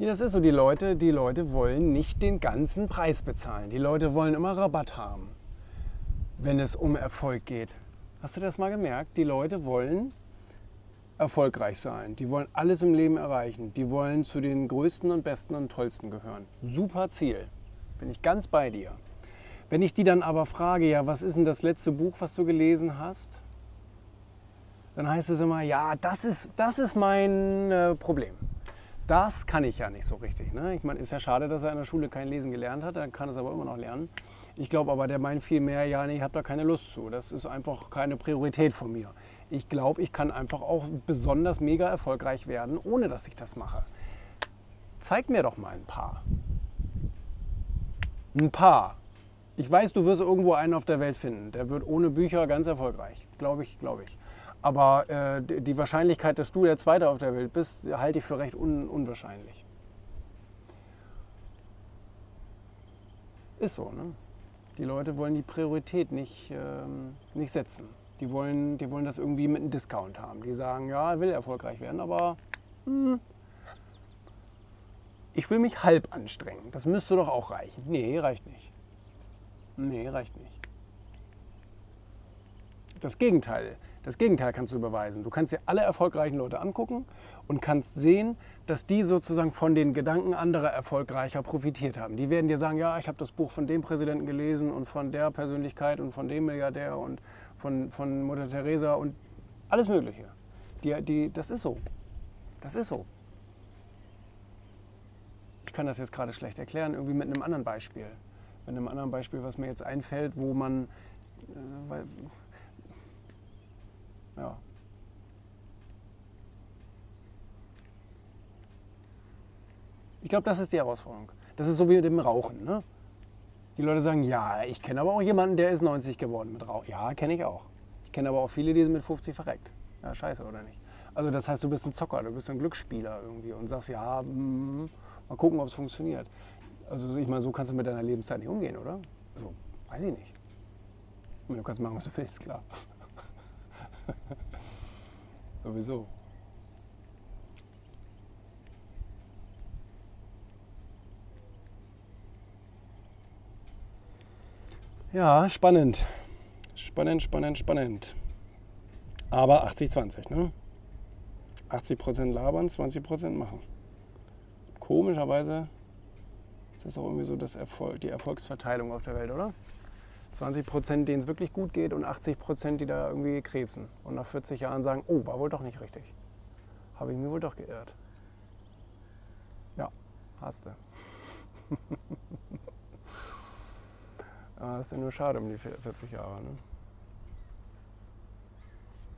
Ja, das ist so. Die Leute, die Leute wollen nicht den ganzen Preis bezahlen. Die Leute wollen immer Rabatt haben, wenn es um Erfolg geht. Hast du das mal gemerkt? Die Leute wollen erfolgreich sein. Die wollen alles im Leben erreichen. Die wollen zu den größten und besten und tollsten gehören. Super Ziel. Bin ich ganz bei dir. Wenn ich die dann aber frage, ja, was ist denn das letzte Buch, was du gelesen hast? Dann heißt es immer, ja, das ist, das ist mein äh, Problem. Das kann ich ja nicht so richtig. Ne? Ich meine, ist ja schade, dass er in der Schule kein Lesen gelernt hat, er kann es aber immer noch lernen. Ich glaube aber, der meint viel mehr, ja, nee, ich habe da keine Lust zu. Das ist einfach keine Priorität von mir. Ich glaube, ich kann einfach auch besonders mega erfolgreich werden, ohne dass ich das mache. Zeig mir doch mal ein paar. Ein paar. Ich weiß, du wirst irgendwo einen auf der Welt finden. Der wird ohne Bücher ganz erfolgreich. Glaube ich, glaube ich. Aber äh, die Wahrscheinlichkeit, dass du der Zweite auf der Welt bist, halte ich für recht un unwahrscheinlich. Ist so, ne? Die Leute wollen die Priorität nicht, ähm, nicht setzen. Die wollen, die wollen das irgendwie mit einem Discount haben. Die sagen, ja, will erfolgreich werden, aber hm, ich will mich halb anstrengen. Das müsste doch auch reichen. Nee, reicht nicht. Nee, reicht nicht. Das Gegenteil. Das Gegenteil kannst du beweisen. Du kannst dir alle erfolgreichen Leute angucken und kannst sehen, dass die sozusagen von den Gedanken anderer erfolgreicher profitiert haben. Die werden dir sagen, ja, ich habe das Buch von dem Präsidenten gelesen und von der Persönlichkeit und von dem Milliardär und von, von Mutter Teresa und alles Mögliche. Die, die, das ist so. Das ist so. Ich kann das jetzt gerade schlecht erklären, irgendwie mit einem anderen Beispiel. Mit einem anderen Beispiel, was mir jetzt einfällt, wo man. Äh, ja. Ich glaube, das ist die Herausforderung. Das ist so wie mit dem Rauchen. Ne? Die Leute sagen, ja, ich kenne aber auch jemanden, der ist 90 geworden mit Rauchen. Ja, kenne ich auch. Ich kenne aber auch viele, die sind mit 50 verreckt. Ja, scheiße, oder nicht? Also das heißt, du bist ein Zocker, du bist ein Glücksspieler irgendwie und sagst, ja, mm, mal gucken, ob es funktioniert. Also ich meine, so kannst du mit deiner Lebenszeit nicht umgehen, oder? Also, weiß ich nicht. Du kannst machen, was du willst, klar. Sowieso. Ja, spannend. Spannend, spannend, spannend. Aber 80-20, ne? 80% labern, 20% machen. Komischerweise ist das auch irgendwie so das Erfolg, die Erfolgsverteilung auf der Welt, oder? 20 Prozent, denen es wirklich gut geht und 80 Prozent, die da irgendwie krebsen und nach 40 Jahren sagen, oh, war wohl doch nicht richtig. Habe ich mir wohl doch geirrt. Ja, hast du. das ist ja nur schade um die 40 Jahre. Ne?